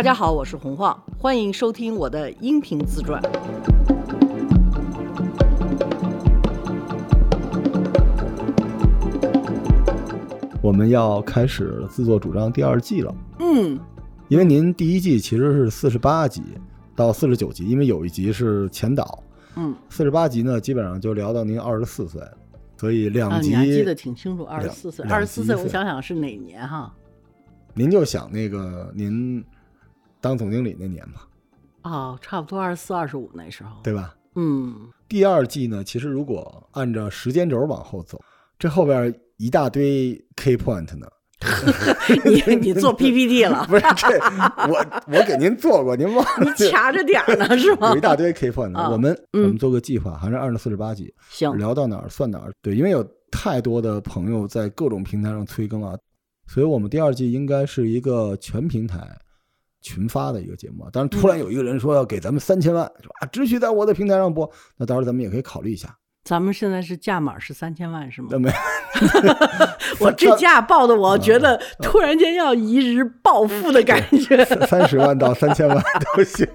大家好，我是洪晃，欢迎收听我的音频自传。我们要开始自作主张第二季了，嗯，因为您第一季其实是四十八集到四十九集，因为有一集是前导，嗯，四十八集呢基本上就聊到您二十四岁，所以啊，两集、记得挺清楚，二十四岁，两二十四岁，我想想是哪年哈？您就想那个您当总经理那年嘛，哦，差不多二十四、二十五那时候。对吧？嗯，第二季呢，其实如果按照时间轴往后走，这后边一大堆 key point 呢。你你做 PPT 了，不是这，我 我给您做过，您忘了？掐着点儿呢是吗有一？大堆 key point，、啊我们嗯我们做个计划，还是按照四十八集，行，聊到哪儿算哪儿。对，因为有太多的朋友在各种平台上催更啊，所以我们第二季应该是一个全平台群发的一个节目啊。当然，突然有一个人说要给咱们三千万，说啊，只许在我的平台上播，那到时候咱们也可以考虑一下。咱们现在是价码是三千万是吗那？没，我这价报的，我觉得突然间要一日暴富的感觉。三十万到三千万都行，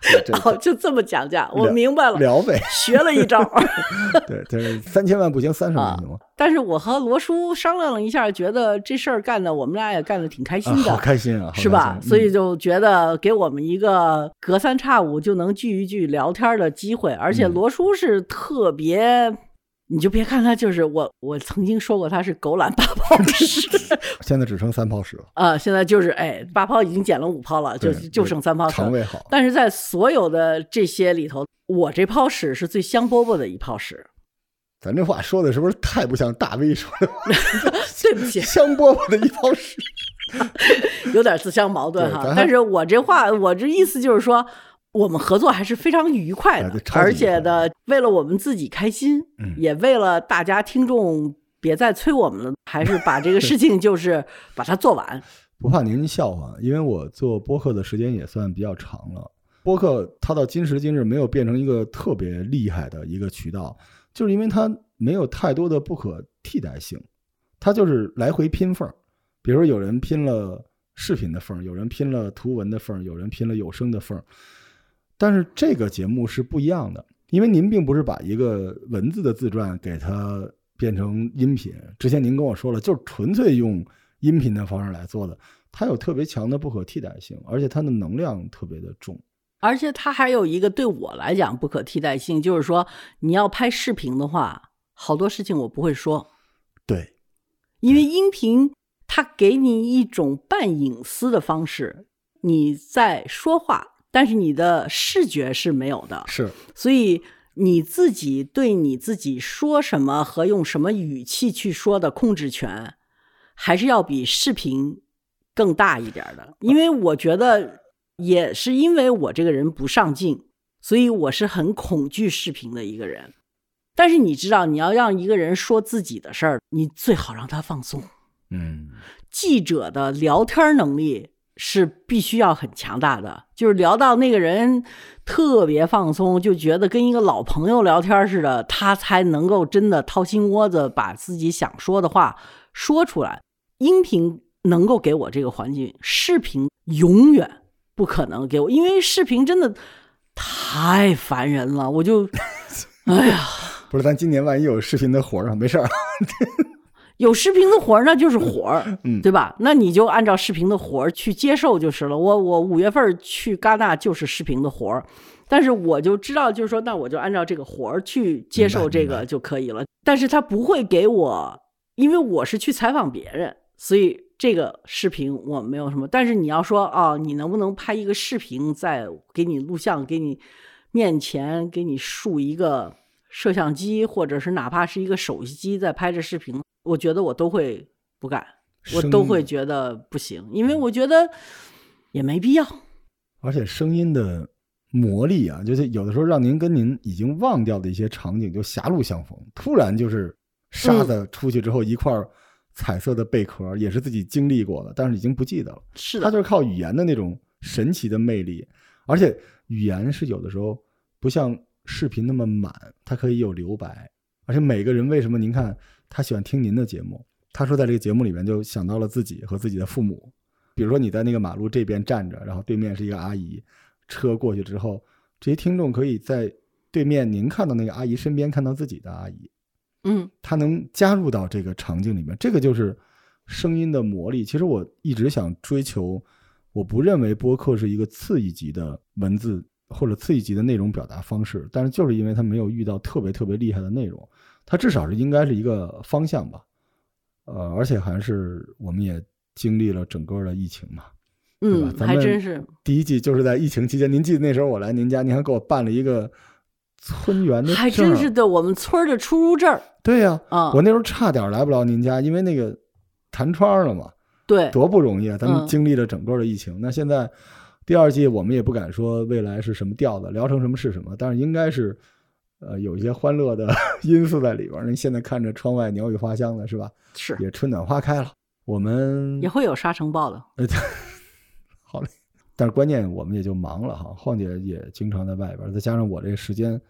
这这哦，就这么讲价，我明白了，聊呗。学了一招。对，就是三千万不行，三十万行吗？但是我和罗叔商量了一下，觉得这事儿干的我们俩也干的挺开心啊，的，好开心啊，好是吧？所以就觉得给我们一个隔三差五就能聚一聚聊天的机会，而且嗯罗叔是特别。你就别看他，就是我，我曾经说过他是狗懒八泡屎，嗯现在只剩三泡屎了，啊，现在就是哎，八泡已经减了五泡了，就就剩三泡屎了肠。胃好。但是在所有的这些里头，我这泡屎是最香饽饽的一泡屎。咱这话说的是不是太不像大 V 说的？对不起，香饽饽的一泡屎。有点自相矛盾哈。但是我这话，我这意思就是说，我们合作还是非常愉快的而且呢，为了我们自己开心，嗯也为了大家听众别再催我们了，还是把这个事情就是把它做完。不怕您笑话，因为我做播客的时间也算比较长了。播客它到今时今日没有变成一个特别厉害的一个渠道，就是因为它没有太多的不可替代性，它就是来回拼缝。比如有人拼了视频的缝，有人拼了图文的缝，有人拼了有声的缝。但是这个节目是不一样的，因为您并不是把一个文字的自传给它变成音频。之前您跟我说了，就是纯粹用音频的方式来做的，它有特别强的不可替代性，而且它的能量特别的重。而且它还有一个对我来讲不可替代性，就是说你要拍视频的话，好多事情我不会说，对，因为音频它给你一种半隐私的方式，你在说话，但是你的视觉是没有的，是。所以你自己对你自己说什么和用什么语气去说的控制权，还是要比视频更大一点的。因为我觉得，也是因为我这个人不上进，所以我是很恐惧视频的一个人。但是你知道，你要让一个人说自己的事儿，你最好让他放松。嗯，记者的聊天能力是必须要很强大的，就是聊到那个人特别放松，就觉得跟一个老朋友聊天似的，他才能够真的掏心窝子把自己想说的话说出来。音频能够给我这个环境，视频永远不可能给我，因为视频真的太烦人了，我就，哎呀。不是，咱今年万一有视频的活儿啊，没事儿，有视频的活儿，那就是活儿，嗯对吧？那你就按照视频的活儿去接受就是了。我我五月份去戛纳就是视频的活儿，但是我就知道，就是说，那我就按照这个活儿去接受这个就可以了。但是他不会给我，因为我是去采访别人，所以这个视频我没有什么。但是你要说哦，你能不能拍一个视频，在给你录像，给你面前给你竖一个摄像机，或者是哪怕是一个手机在拍着视频，我觉得我都会不敢，我都会觉得不行，因为我觉得也没必要。而且声音的魔力啊，就是有的时候让您跟您已经忘掉的一些场景就狭路相逢，突然就是沙子出去之后一块彩色的贝壳，也是自己经历过的，但是已经不记得了。是的，它就是靠语言的那种神奇的魅力，而且语言是有的时候不像视频那么满，它可以有留白。而且每个人为什么您看他喜欢听您的节目？他说在这个节目里面就想到了自己和自己的父母，比如说你在那个马路这边站着，然后对面是一个阿姨，车过去之后，这些听众可以在对面您看到那个阿姨身边看到自己的阿姨，嗯他能加入到这个场景里面，这个就是声音的魔力。其实我一直想追求，我不认为播客是一个次一级的文字或者次一级的内容表达方式，但是就是因为它没有遇到特别特别厉害的内容，它至少是应该是一个方向吧。呃，而且还是我们也经历了整个的疫情嘛，对吧嗯，还咱们真是。第一季就是在疫情期间，您记得那时候我来您家，您还给我办了一个村员的还真是的，我们村儿的出入证对呀、啊，我那时候差点来不了您家，因为那个弹窗了嘛，对，多不容易啊！咱们嗯经历了整个的疫情，那现在第二季我们也不敢说未来是什么调子，聊成什么是什么，但是应该是呃有一些欢乐的 因素在里边您。现在看着窗外鸟语花香的是吧？是也春暖花开了，我们也会有沙尘暴的。但是关键我们也就忙了哈，晃姐也经常在外边，再加上我这个时间，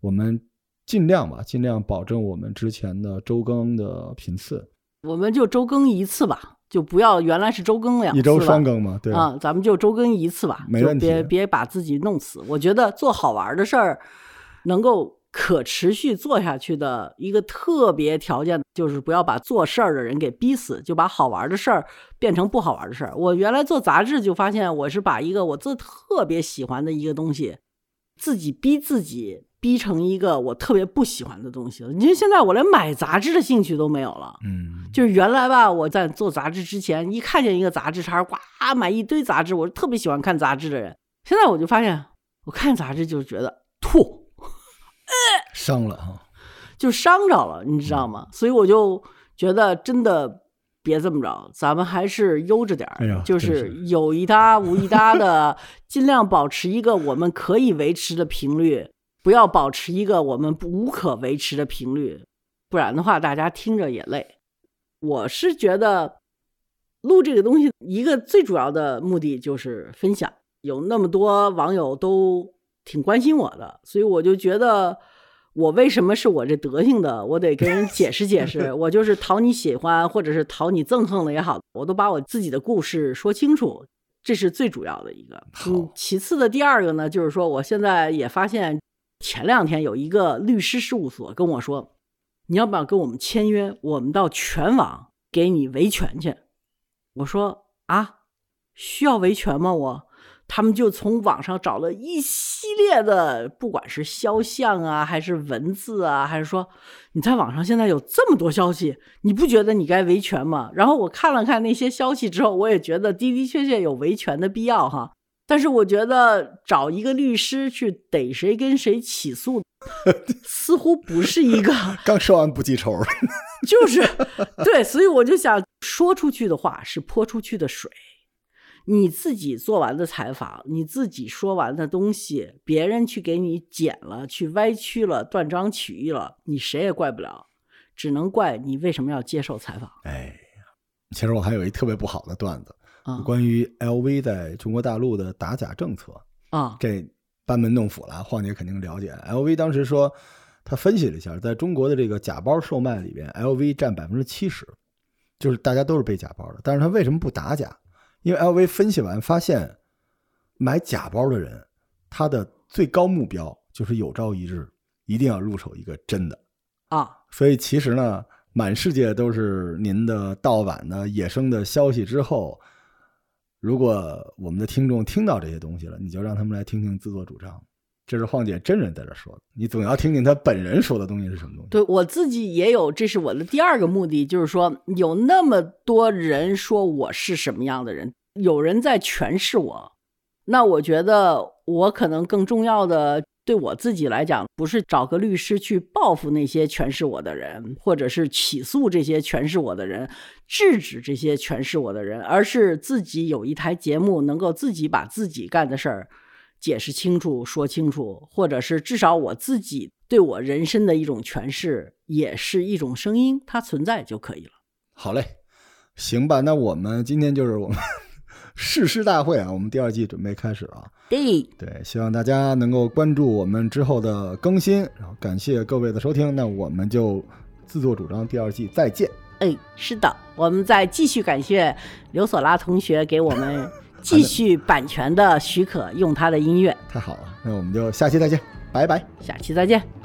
我们尽量吧，尽量保证我们之前的周更的频次，我们就周更一次吧，就不要原来是周更两次一周了双更嘛，对，啊，咱们就周更一次吧，没问题别别把自己弄死。我觉得做好玩的事儿，能够可持续做下去的一个特别条件，就是不要把做事儿的人给逼死，就把好玩的事儿变成不好玩的事儿。我原来做杂志就发现，我是把一个我自特别喜欢的一个东西，自己逼自己。逼成一个我特别不喜欢的东西了。你说现在我连买杂志的兴趣都没有了。嗯，就是原来吧，我在做杂志之前，一看见一个杂志摊儿，呱买一堆杂志，我是特别喜欢看杂志的人。现在我就发现，我看杂志就觉得吐，伤了哈，就伤着了，你知道吗？所以我就觉得真的别这么着，咱们还是悠着点儿，哎就是是有一搭无一搭的，尽量保持一个我们可以维持的频率，不要保持一个我们不无可维持的频率，不然的话大家听着也累。我是觉得录这个东西一个最主要的目的就是分享，有那么多网友都挺关心我的，所以我就觉得我为什么是我这德行的，我得跟人解释解释。我就是讨你喜欢，或者是讨你憎恨了也好，我都把我自己的故事说清楚，这是最主要的一个。好嗯，其次的第二个呢，就是说我现在也发现，前两天有一个律师事务所跟我说，你要不要跟我们签约？我们到全网给你维权去。我说啊，需要维权吗？我，他们就从网上找了一系列的，不管是肖像啊，还是文字啊，还是说你在网上现在有这么多消息，你不觉得你该维权吗？然后我看了看那些消息之后，我也觉得的的确确有维权的必要哈。但是我觉得找一个律师去逮谁跟谁起诉，似乎不是一个 刚说完不记仇，就是对，所以我就想说出去的话是泼出去的水。你自己做完的采访，你自己说完的东西，别人去给你剪了，去歪曲了，断章取义了，你谁也怪不了，只能怪你为什么要接受采访哎呀，其实我还有一特别不好的段子，啊关于 LV 在中国大陆的打假政策，啊这班门弄斧了，晃姐肯定了解。LV 当时说，他分析了一下，在中国的这个假包售卖里边，LV 占百分之七十，就是大家都是背假包的。但是他为什么不打假？因为 LV 分析完发现，买假包的人，他的最高目标就是有朝一日一定要入手一个真的。啊所以其实呢，满世界都是您的盗版的野生的消息之后，如果我们的听众听到这些东西了，你就让他们来听听自作主张。这是晃姐真人在这说的，你总要听听他本人说的东西是什么东西。对我自己也有，这是我的第二个目的，就是说有那么多人说我是什么样的人，有人在诠释我，那我觉得我可能更重要的，对我自己来讲，不是找个律师去报复那些诠释我的人，或者是起诉这些诠释我的人，制止这些诠释我的人，而是自己有一台节目，能够自己把自己干的事儿。解释清楚、说清楚，或者是至少我自己对我人生的一种诠释，也是一种声音，它存在就可以了。好嘞，行吧，那我们今天就是我们 誓师大会啊，我们第二季准备开始啊。对，对，希望大家能够关注我们之后的更新，然后感谢各位的收听，那我们就自作主张第二季再见。哎，是的，我们再继续感谢刘索拉同学给我们继续版权的许可，用他的音乐。太好了，那我们就下期再见，拜拜。下期再见。